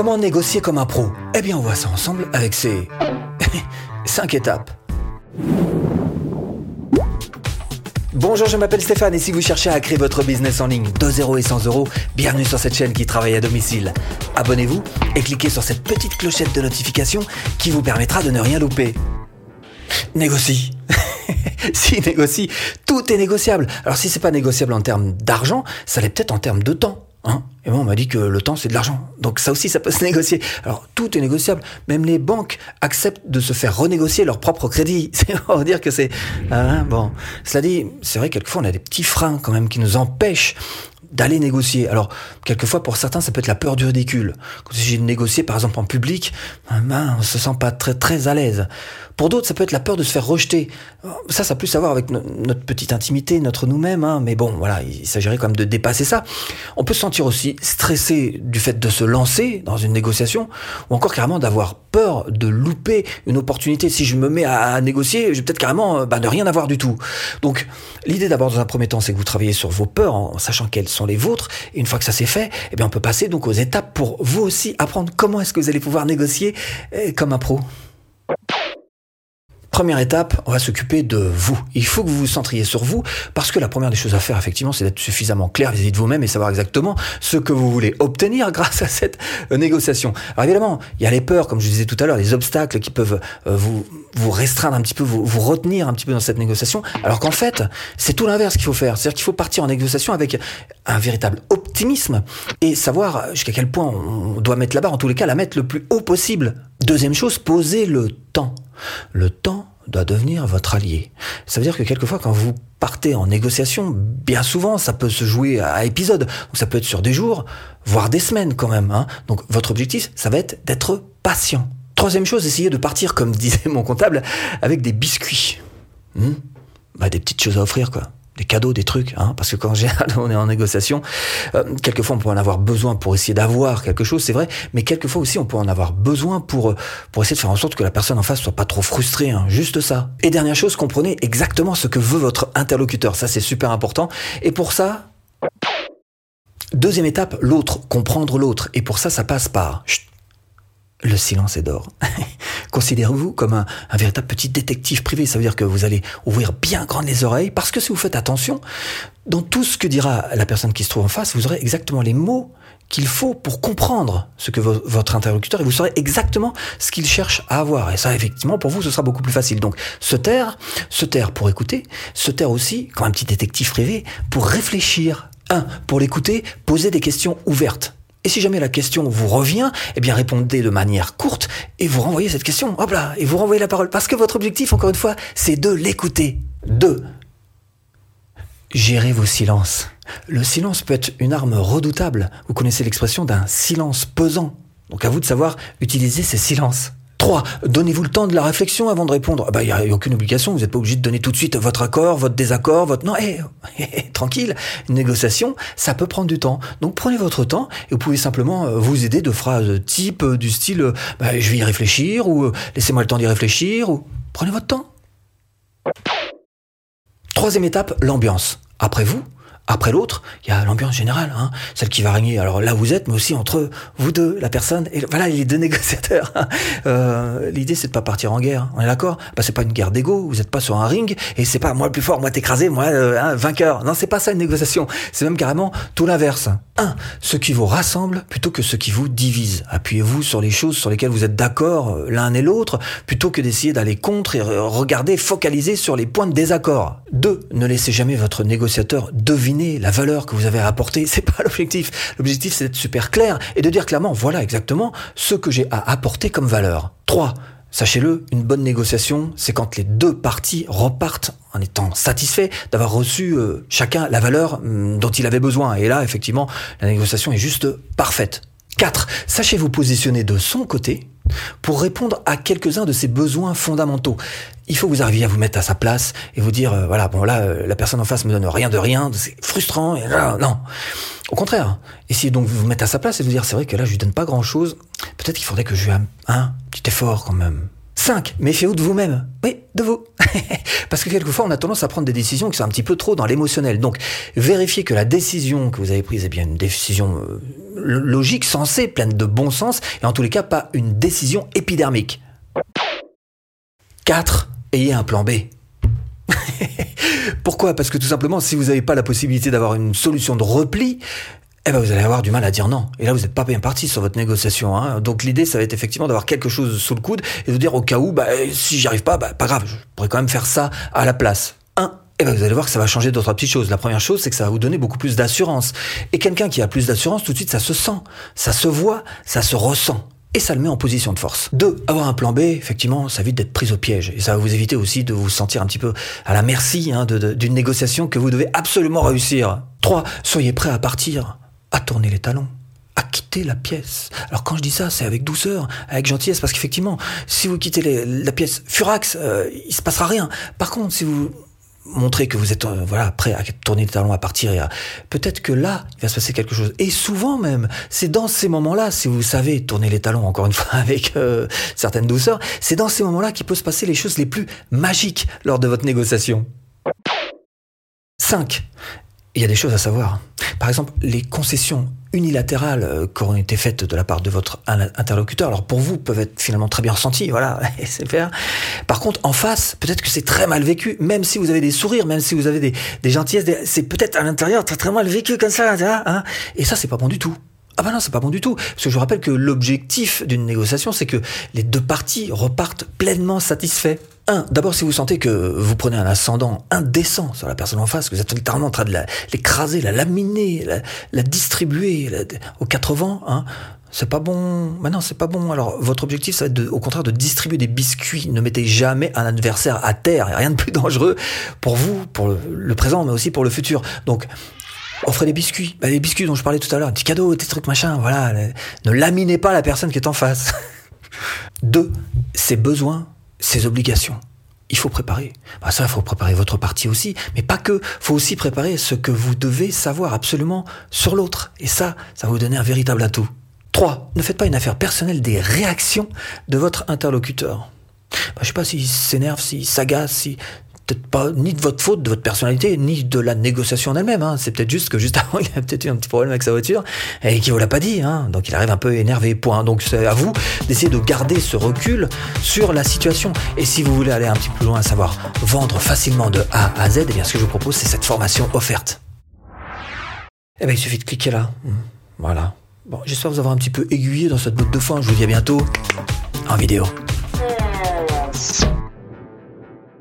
Comment négocier comme un pro Eh bien, on voit ça ensemble avec ces 5 étapes. Bonjour, je m'appelle Stéphane et si vous cherchez à créer votre business en ligne de 0 et 100 euros, bienvenue sur cette chaîne qui travaille à domicile. Abonnez-vous et cliquez sur cette petite clochette de notification qui vous permettra de ne rien louper. Négocie. si négocie, tout est négociable. Alors si c'est pas négociable en termes d'argent, ça l'est peut-être en termes de temps. Hein et moi, on m'a dit que le temps, c'est de l'argent. Donc ça aussi, ça peut se négocier. Alors, tout est négociable. Même les banques acceptent de se faire renégocier leur propre crédit. C'est pour dire que c'est... Hein, bon, cela dit, c'est vrai, quelquefois, on a des petits freins quand même qui nous empêchent d'aller négocier. Alors, quelquefois, pour certains, ça peut être la peur du ridicule. Quand il s'agit de négocier, par exemple, en public, ben, on se sent pas très, très à l'aise. Pour d'autres, ça peut être la peur de se faire rejeter. Ça, ça a plus à voir avec notre petite intimité, notre nous-mêmes, hein. mais bon, voilà, il s'agirait quand même de dépasser ça. On peut se sentir aussi stressé du fait de se lancer dans une négociation, ou encore carrément d'avoir peur de louper une opportunité. Si je me mets à, négocier, je vais peut-être carrément bah, ne rien avoir du tout. Donc, l'idée d'abord, dans un premier temps, c'est que vous travaillez sur vos peurs, en sachant quelles sont les vôtres, une fois que ça c'est fait, eh bien, on peut passer donc aux étapes pour vous aussi apprendre comment est-ce que vous allez pouvoir négocier eh, comme un pro. Première étape, on va s'occuper de vous. Il faut que vous vous centriez sur vous, parce que la première des choses à faire, effectivement, c'est d'être suffisamment clair vis-à-vis de vous-même et savoir exactement ce que vous voulez obtenir grâce à cette euh, négociation. Alors évidemment, il y a les peurs, comme je disais tout à l'heure, les obstacles qui peuvent euh, vous, vous restreindre un petit peu, vous, vous retenir un petit peu dans cette négociation, alors qu'en fait, c'est tout l'inverse qu'il faut faire. C'est-à-dire qu'il faut partir en négociation avec un véritable optimisme et savoir jusqu'à quel point on doit mettre la barre, en tous les cas, la mettre le plus haut possible. Deuxième chose, poser le temps. Le temps doit devenir votre allié. Ça veut dire que quelquefois, quand vous partez en négociation, bien souvent, ça peut se jouer à épisode. Donc, ça peut être sur des jours, voire des semaines quand même. Hein. Donc, votre objectif, ça va être d'être patient. Troisième chose, essayez de partir, comme disait mon comptable, avec des biscuits. Hmm? Bah, des petites choses à offrir, quoi des cadeaux, des trucs, hein, parce que quand on est en négociation, euh, quelquefois on peut en avoir besoin pour essayer d'avoir quelque chose, c'est vrai, mais quelquefois aussi on peut en avoir besoin pour pour essayer de faire en sorte que la personne en face soit pas trop frustrée, hein, juste ça. Et dernière chose, comprenez exactement ce que veut votre interlocuteur, ça c'est super important. Et pour ça, deuxième étape, l'autre, comprendre l'autre. Et pour ça, ça passe par le silence est d'or. Considérez-vous comme un, véritable petit détective privé. Ça veut dire que vous allez ouvrir bien grandes les oreilles parce que si vous faites attention, dans tout ce que dira la personne qui se trouve en face, vous aurez exactement les mots qu'il faut pour comprendre ce que votre interlocuteur et vous saurez exactement ce qu'il cherche à avoir. Et ça, effectivement, pour vous, ce sera beaucoup plus facile. Donc, se taire, se taire pour écouter, se taire aussi, comme un petit détective privé, pour réfléchir. Un, pour l'écouter, poser des questions ouvertes. Et si jamais la question vous revient, eh bien répondez de manière courte et vous renvoyez cette question. Hop là, et vous renvoyez la parole. Parce que votre objectif, encore une fois, c'est de l'écouter. Deux, gérez vos silences. Le silence peut être une arme redoutable. Vous connaissez l'expression d'un silence pesant. Donc à vous de savoir utiliser ces silences. 3. Donnez-vous le temps de la réflexion avant de répondre. Il bah, n'y a, aucune obligation, vous n'êtes pas obligé de donner tout de suite votre accord, votre désaccord, votre... Non, hé, tranquille, une négociation, ça peut prendre du temps. Donc prenez votre temps et vous pouvez simplement euh, vous aider de phrases type euh, du style euh, bah, je vais y réfléchir » ou laissez-moi le temps d'y réfléchir » ou prenez votre temps. Troisième étape, l'ambiance. Après vous, après l'autre, il y a l'ambiance générale, hein, celle qui va régner. Alors là, vous êtes, mais aussi entre vous deux, la personne et voilà les deux négociateurs. Euh, L'idée, c'est de pas partir en guerre. On est d'accord? Bah c'est pas une guerre d'ego. Vous n'êtes pas sur un ring et c'est pas moi le plus fort, moi t'écraser, moi euh, hein, vainqueur. Non, c'est pas ça une négociation. C'est même carrément tout l'inverse. Un, ce qui vous rassemble plutôt que ce qui vous divise. Appuyez-vous sur les choses sur lesquelles vous êtes d'accord euh, l'un et l'autre plutôt que d'essayer d'aller contre et regarder, focaliser sur les points de désaccord. Deux, ne laissez jamais votre négociateur deviner la valeur que vous avez à apporter. C'est pas l'objectif. L'objectif, c'est d'être super clair et de dire clairement, voilà exactement ce que j'ai à apporter comme valeur. 3. Sachez-le, une bonne négociation, c'est quand les deux parties repartent en étant satisfaits d'avoir reçu euh, chacun la valeur hum, dont il avait besoin. Et là, effectivement, la négociation est juste parfaite. 4. Sachez vous positionner de son côté pour répondre à quelques-uns de ses besoins fondamentaux. Il faut vous arriviez à vous mettre à sa place et vous dire, euh, voilà, bon là, euh, la personne en face me donne rien de rien, c'est frustrant, et non. Au contraire, essayez donc de vous mettre à sa place et de vous dire, c'est vrai que là, je lui donne pas grand-chose, peut-être qu'il faudrait que je lui un petit effort quand même. 5. Méfiez-vous de vous-même. Oui, de vous. Parce que quelquefois, on a tendance à prendre des décisions qui sont un petit peu trop dans l'émotionnel. Donc, vérifiez que la décision que vous avez prise est bien une décision euh, logique, sensée, pleine de bon sens, et en tous les cas, pas une décision épidermique. 4. Ayez un plan B. Pourquoi? Parce que tout simplement, si vous n'avez pas la possibilité d'avoir une solution de repli, eh ben vous allez avoir du mal à dire non. Et là, vous n'êtes pas bien parti sur votre négociation. Hein. Donc l'idée, ça va être effectivement d'avoir quelque chose sous le coude et de dire au cas où, bah, si j'y arrive pas, bah, pas grave, je pourrais quand même faire ça à la place. Un, eh ben vous allez voir que ça va changer d'autres petites choses. La première chose, c'est que ça va vous donner beaucoup plus d'assurance. Et quelqu'un qui a plus d'assurance, tout de suite, ça se sent, ça se voit, ça se ressent et ça le met en position de force. Deux, avoir un plan B, effectivement, ça évite d'être pris au piège. Et ça va vous éviter aussi de vous sentir un petit peu à la merci hein, d'une négociation que vous devez absolument réussir. Trois, soyez prêt à partir, à tourner les talons à quitter la pièce. Alors quand je dis ça, c'est avec douceur, avec gentillesse, parce qu'effectivement, si vous quittez la pièce furax, euh, il se passera rien. Par contre, si vous montrer que vous êtes euh, voilà prêt à tourner les talons à partir et peut-être que là il va se passer quelque chose et souvent même c'est dans ces moments-là si vous savez tourner les talons encore une fois avec euh, certaines douceurs c'est dans ces moments-là qu'il peut se passer les choses les plus magiques lors de votre négociation 5 il y a des choses à savoir par exemple les concessions unilatérales euh, qui ont été faites de la part de votre interlocuteur, alors pour vous, peuvent être finalement très bien ressenties, voilà, c'est faire. Par contre, en face, peut-être que c'est très mal vécu, même si vous avez des sourires, même si vous avez des, des gentillesses, c'est peut-être à l'intérieur très très mal vécu comme ça, hein, et ça, c'est pas bon du tout. Ah bah non, c'est pas bon du tout. Parce que je vous rappelle que l'objectif d'une négociation, c'est que les deux parties repartent pleinement satisfaits. Un, d'abord si vous sentez que vous prenez un ascendant indécent sur la personne en face, que vous êtes littéralement en train de l'écraser, la, laminer, la, distribuer aux quatre vents, hein, c'est pas bon. Maintenant, non, c'est pas bon. Alors, votre objectif, ça va être au contraire de distribuer des biscuits. Ne mettez jamais un adversaire à terre. Il n'y a rien de plus dangereux pour vous, pour le, le, présent, mais aussi pour le futur. Donc, offrez des biscuits. Bah, les biscuits dont je parlais tout à l'heure, des cadeaux, des trucs machin, voilà. Ne laminez pas la personne qui est en face. Deux, ses besoins, ses obligations. Il faut préparer. Bah ça, il faut préparer votre partie aussi, mais pas que. Faut aussi préparer ce que vous devez savoir absolument sur l'autre. Et ça, ça va vous donner un véritable atout. Trois, ne faites pas une affaire personnelle des réactions de votre interlocuteur. Bah, je sais pas s'il s'énerve, s'il s'agace, si peut-être pas ni de votre faute, de votre personnalité, ni de la négociation en elle-même. Hein. C'est peut-être juste que juste avant, il a peut-être eu un petit problème avec sa voiture et qu'il vous l'a pas dit. Hein. Donc il arrive un peu énervé. Point. Donc c'est à vous d'essayer de garder ce recul sur la situation. Et si vous voulez aller un petit peu plus loin, à savoir vendre facilement de A à Z, eh bien ce que je vous propose, c'est cette formation offerte. Eh bien, il suffit de cliquer là. Voilà. Bon, j'espère vous avoir un petit peu aiguillé dans cette botte de foin. Je vous dis à bientôt en vidéo.